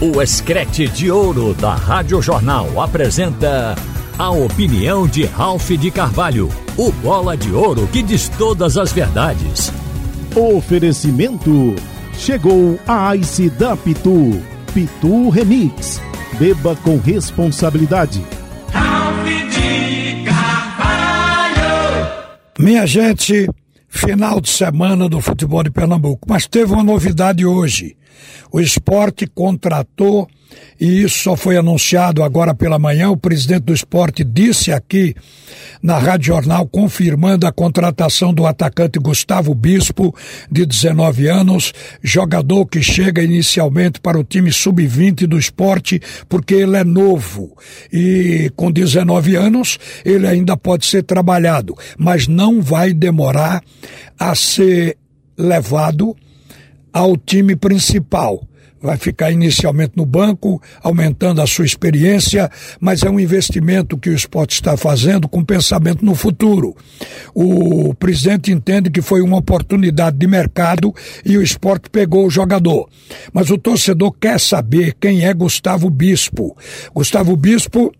O Escrete de Ouro da Rádio Jornal apresenta a opinião de Ralph de Carvalho, o bola de ouro que diz todas as verdades. Oferecimento: chegou a Ice da Pitu, Pitu Remix. Beba com responsabilidade. Ralph de Carvalho. Minha gente, final de semana do futebol de Pernambuco, mas teve uma novidade hoje. O esporte contratou, e isso só foi anunciado agora pela manhã. O presidente do esporte disse aqui na Rádio Jornal, confirmando a contratação do atacante Gustavo Bispo, de 19 anos, jogador que chega inicialmente para o time sub-20 do esporte, porque ele é novo. E com 19 anos, ele ainda pode ser trabalhado, mas não vai demorar a ser levado ao time principal. Vai ficar inicialmente no banco, aumentando a sua experiência, mas é um investimento que o esporte está fazendo com pensamento no futuro. O presidente entende que foi uma oportunidade de mercado e o esporte pegou o jogador. Mas o torcedor quer saber quem é Gustavo Bispo. Gustavo Bispo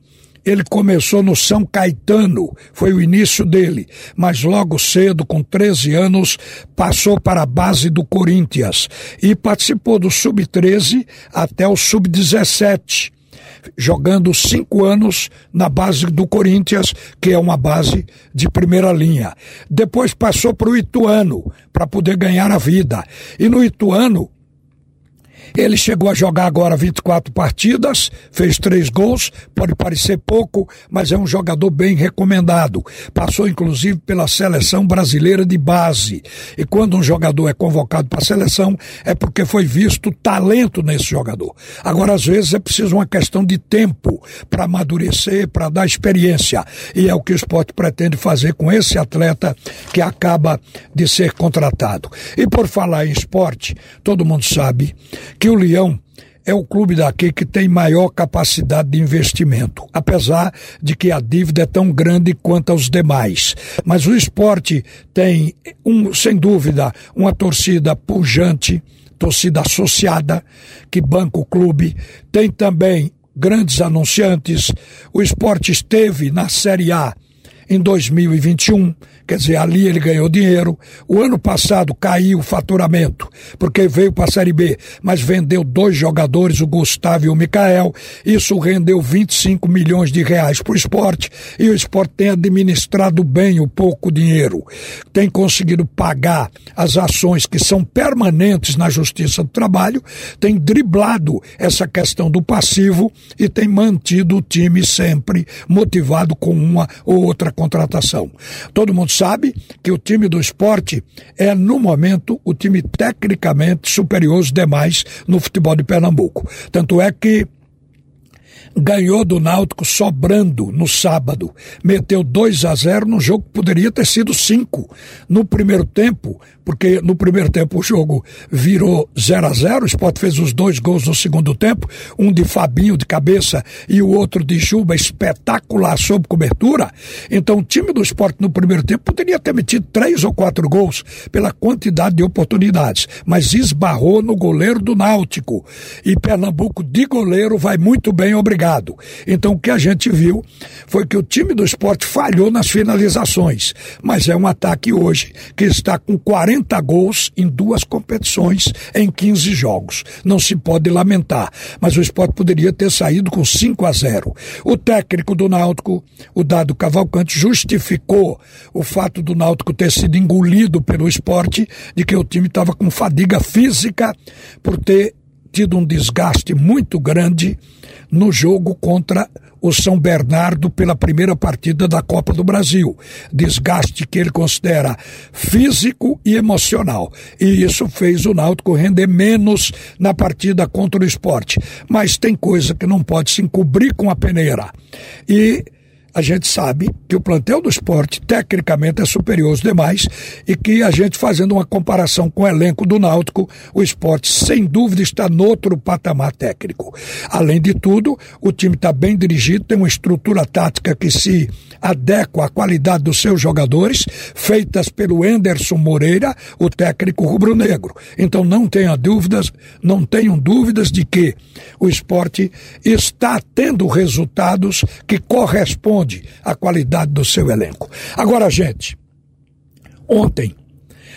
ele começou no São Caetano, foi o início dele, mas logo cedo, com 13 anos, passou para a base do Corinthians e participou do Sub-13 até o Sub-17 jogando cinco anos na base do Corinthians, que é uma base de primeira linha. Depois passou para o Ituano, para poder ganhar a vida. E no Ituano, ele chegou a jogar agora 24 partidas, fez três gols, pode parecer pouco, mas é um jogador bem recomendado. Passou inclusive pela seleção brasileira de base. E quando um jogador é convocado para a seleção, é porque foi visto talento nesse jogador. Agora, às vezes, é preciso uma questão de tempo para amadurecer, para dar experiência. E é o que o esporte pretende fazer com esse atleta que acaba de ser contratado. E por falar em esporte, todo mundo sabe que o Leão é o clube daqui que tem maior capacidade de investimento, apesar de que a dívida é tão grande quanto aos demais. Mas o esporte tem, um, sem dúvida, uma torcida pujante, torcida associada, que banca o clube, tem também grandes anunciantes. O esporte esteve na Série A em 2021 Quer dizer, ali ele ganhou dinheiro. O ano passado caiu o faturamento, porque veio para a Série B, mas vendeu dois jogadores, o Gustavo e o Mikael. Isso rendeu 25 milhões de reais para o esporte e o esporte tem administrado bem o pouco dinheiro. Tem conseguido pagar as ações que são permanentes na Justiça do Trabalho, tem driblado essa questão do passivo e tem mantido o time sempre motivado com uma ou outra contratação. Todo mundo sabe que o time do esporte é, no momento, o time tecnicamente superior aos demais no futebol de Pernambuco. Tanto é que ganhou do Náutico sobrando no sábado. Meteu 2 a 0 num jogo que poderia ter sido 5. No primeiro tempo, porque no primeiro tempo o jogo virou 0 a 0 o Sport fez os dois gols no segundo tempo, um de Fabinho de cabeça e o outro de Juba espetacular sob cobertura. Então o time do Sport no primeiro tempo poderia ter metido três ou quatro gols pela quantidade de oportunidades, mas esbarrou no goleiro do Náutico. E Pernambuco de goleiro vai muito bem, obrigado. Então o que a gente viu foi que o time do esporte falhou nas finalizações, mas é um ataque hoje que está com 40 40 gols em duas competições em 15 jogos. Não se pode lamentar, mas o esporte poderia ter saído com 5 a 0. O técnico do Náutico, o Dado Cavalcante, justificou o fato do Náutico ter sido engolido pelo esporte, de que o time estava com fadiga física por ter tido um desgaste muito grande no jogo contra o São Bernardo pela primeira partida da Copa do Brasil. Desgaste que ele considera físico e emocional. E isso fez o Náutico render menos na partida contra o esporte. Mas tem coisa que não pode se encobrir com a peneira. E a gente sabe que o plantel do esporte tecnicamente é superior aos demais e que a gente fazendo uma comparação com o elenco do Náutico, o esporte sem dúvida está no outro patamar técnico. Além de tudo, o time está bem dirigido, tem uma estrutura tática que se adequa à qualidade dos seus jogadores, feitas pelo Enderson Moreira, o técnico rubro-negro. Então não tenha dúvidas, não tenham dúvidas de que o esporte está tendo resultados que correspondem a qualidade do seu elenco. Agora, gente, ontem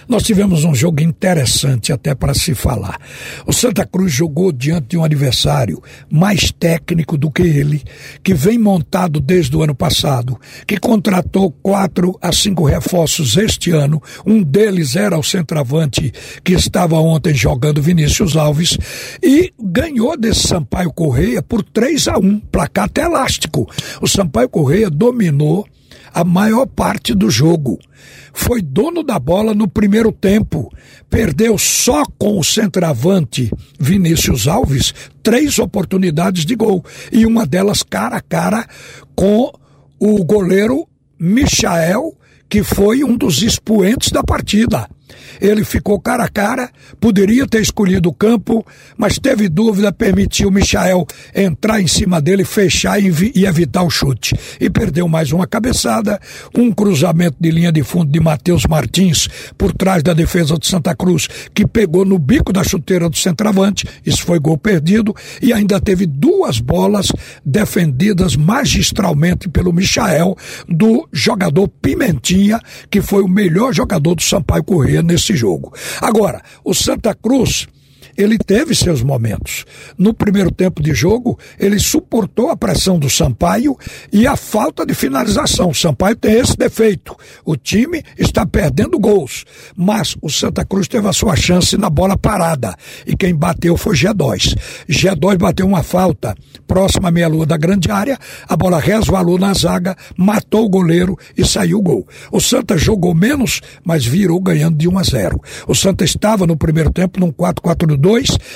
nós tivemos um jogo interessante até para se falar. O Santa Cruz jogou diante de um adversário mais técnico do que ele, que vem montado desde o ano passado, que contratou quatro a cinco reforços este ano. Um deles era o centroavante que estava ontem jogando Vinícius Alves e ganhou desse Sampaio Correia por 3 a 1, placar até elástico. O Sampaio Correia dominou a maior parte do jogo. Foi dono da bola no primeiro tempo. Perdeu só com o centroavante Vinícius Alves três oportunidades de gol. E uma delas cara a cara com o goleiro Michael, que foi um dos expoentes da partida. Ele ficou cara a cara, poderia ter escolhido o campo, mas teve dúvida, permitiu Michael entrar em cima dele, fechar e, e, evitar o chute. E perdeu mais uma cabeçada, um cruzamento de linha de fundo de Matheus Martins por trás da defesa de Santa Cruz, que pegou no bico da chuteira do centroavante, isso foi gol perdido, e ainda teve duas bolas defendidas magistralmente pelo Michael, do jogador Pimentinha, que foi o melhor jogador do Sampaio Corrêa nesse jogo. Agora, o Santa Cruz ele teve seus momentos. No primeiro tempo de jogo, ele suportou a pressão do Sampaio e a falta de finalização. O Sampaio tem esse defeito. O time está perdendo gols, mas o Santa Cruz teve a sua chance na bola parada e quem bateu foi G2. G2 bateu uma falta próxima à meia-lua da grande área, a bola resvalou na zaga, matou o goleiro e saiu o gol. O Santa jogou menos, mas virou ganhando de 1 a 0. O Santa estava no primeiro tempo num 4-4-2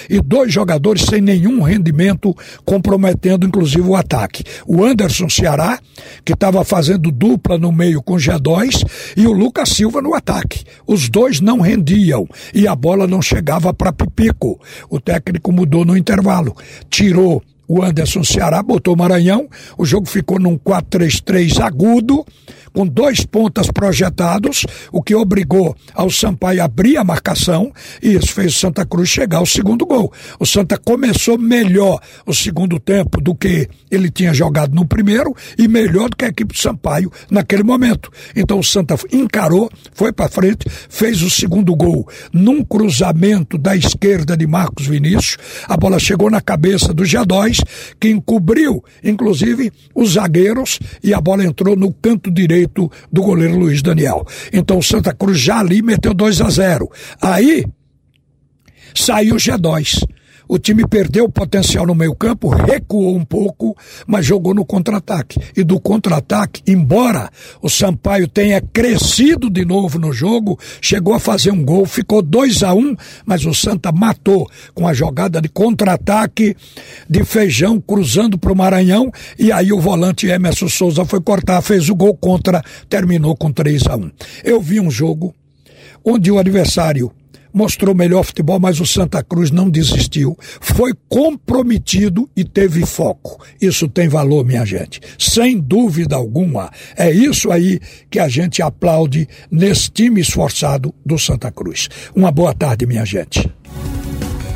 e dois jogadores sem nenhum rendimento, comprometendo inclusive o ataque. O Anderson Ceará, que estava fazendo dupla no meio com G2, e o Lucas Silva no ataque. Os dois não rendiam e a bola não chegava para Pipico. O técnico mudou no intervalo, tirou o Anderson Ceará, botou o Maranhão, o jogo ficou num 4-3-3 agudo, com dois pontas projetados, o que obrigou ao Sampaio a abrir a marcação e isso fez o Santa Cruz chegar ao segundo gol. O Santa começou melhor o segundo tempo do que ele tinha jogado no primeiro e melhor do que a equipe do Sampaio naquele momento. Então o Santa encarou, foi para frente, fez o segundo gol num cruzamento da esquerda de Marcos Vinícius. A bola chegou na cabeça do G2, que encobriu, inclusive, os zagueiros e a bola entrou no canto direito direito do goleiro Luiz Daniel. Então o Santa Cruz já ali meteu 2 a 0. Aí saiu o G2. O time perdeu o potencial no meio-campo, recuou um pouco, mas jogou no contra-ataque. E do contra-ataque, embora o Sampaio tenha crescido de novo no jogo, chegou a fazer um gol, ficou 2 a 1 um, mas o Santa matou com a jogada de contra-ataque de feijão cruzando para o Maranhão. E aí o volante Emerson Souza foi cortar, fez o gol contra, terminou com 3 a 1 um. Eu vi um jogo onde o adversário mostrou melhor futebol, mas o Santa Cruz não desistiu, foi comprometido e teve foco. Isso tem valor, minha gente. Sem dúvida alguma. É isso aí que a gente aplaude nesse time esforçado do Santa Cruz. Uma boa tarde, minha gente.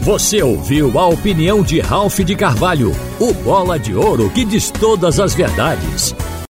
Você ouviu a opinião de Ralph de Carvalho, o bola de ouro que diz todas as verdades.